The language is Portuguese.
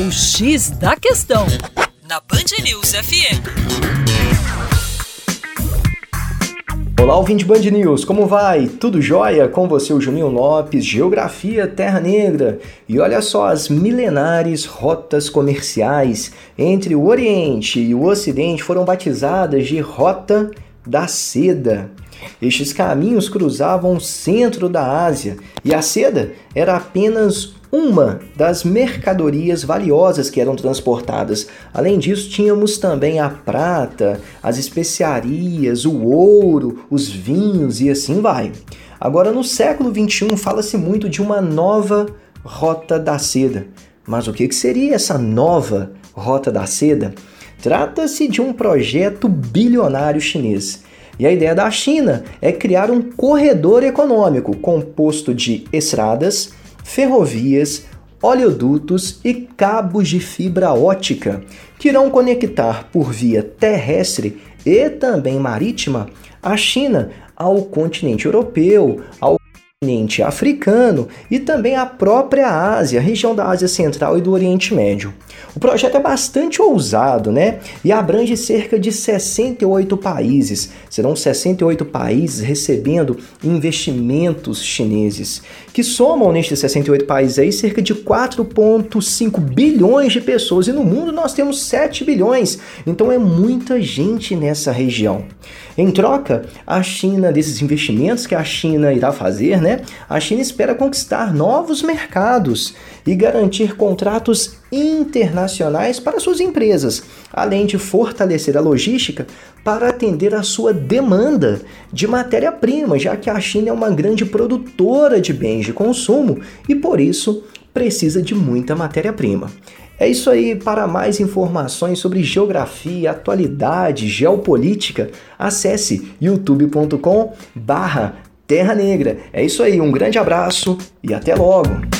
O X da Questão, na Band News FM. Olá, ouvinte Band News, como vai? Tudo jóia? Com você, o Juninho Lopes, Geografia Terra Negra. E olha só as milenares rotas comerciais entre o Oriente e o Ocidente foram batizadas de Rota da Seda. Estes caminhos cruzavam o centro da Ásia e a seda era apenas uma das mercadorias valiosas que eram transportadas. Além disso, tínhamos também a prata, as especiarias, o ouro, os vinhos e assim vai. Agora, no século XXI, fala-se muito de uma nova rota da seda. Mas o que seria essa nova rota da seda? Trata-se de um projeto bilionário chinês. E a ideia da China é criar um corredor econômico composto de estradas, ferrovias, oleodutos e cabos de fibra ótica que irão conectar por via terrestre e também marítima a China ao continente europeu, ao continente africano e também a própria Ásia, região da Ásia Central e do Oriente Médio. O projeto é bastante ousado, né? E abrange cerca de 68 países. Serão 68 países recebendo investimentos chineses, que somam nestes 68 países aí cerca de 4,5 bilhões de pessoas. E no mundo nós temos 7 bilhões. Então é muita gente nessa região. Em troca, a China, desses investimentos que a China irá fazer, né? A China espera conquistar novos mercados e garantir contratos internacionais para suas empresas, além de fortalecer a logística para atender a sua demanda de matéria-prima, já que a China é uma grande produtora de bens de consumo e por isso precisa de muita matéria-prima. É isso aí. Para mais informações sobre geografia, atualidade, geopolítica, acesse youtube.com/barra Terra Negra. É isso aí. Um grande abraço e até logo.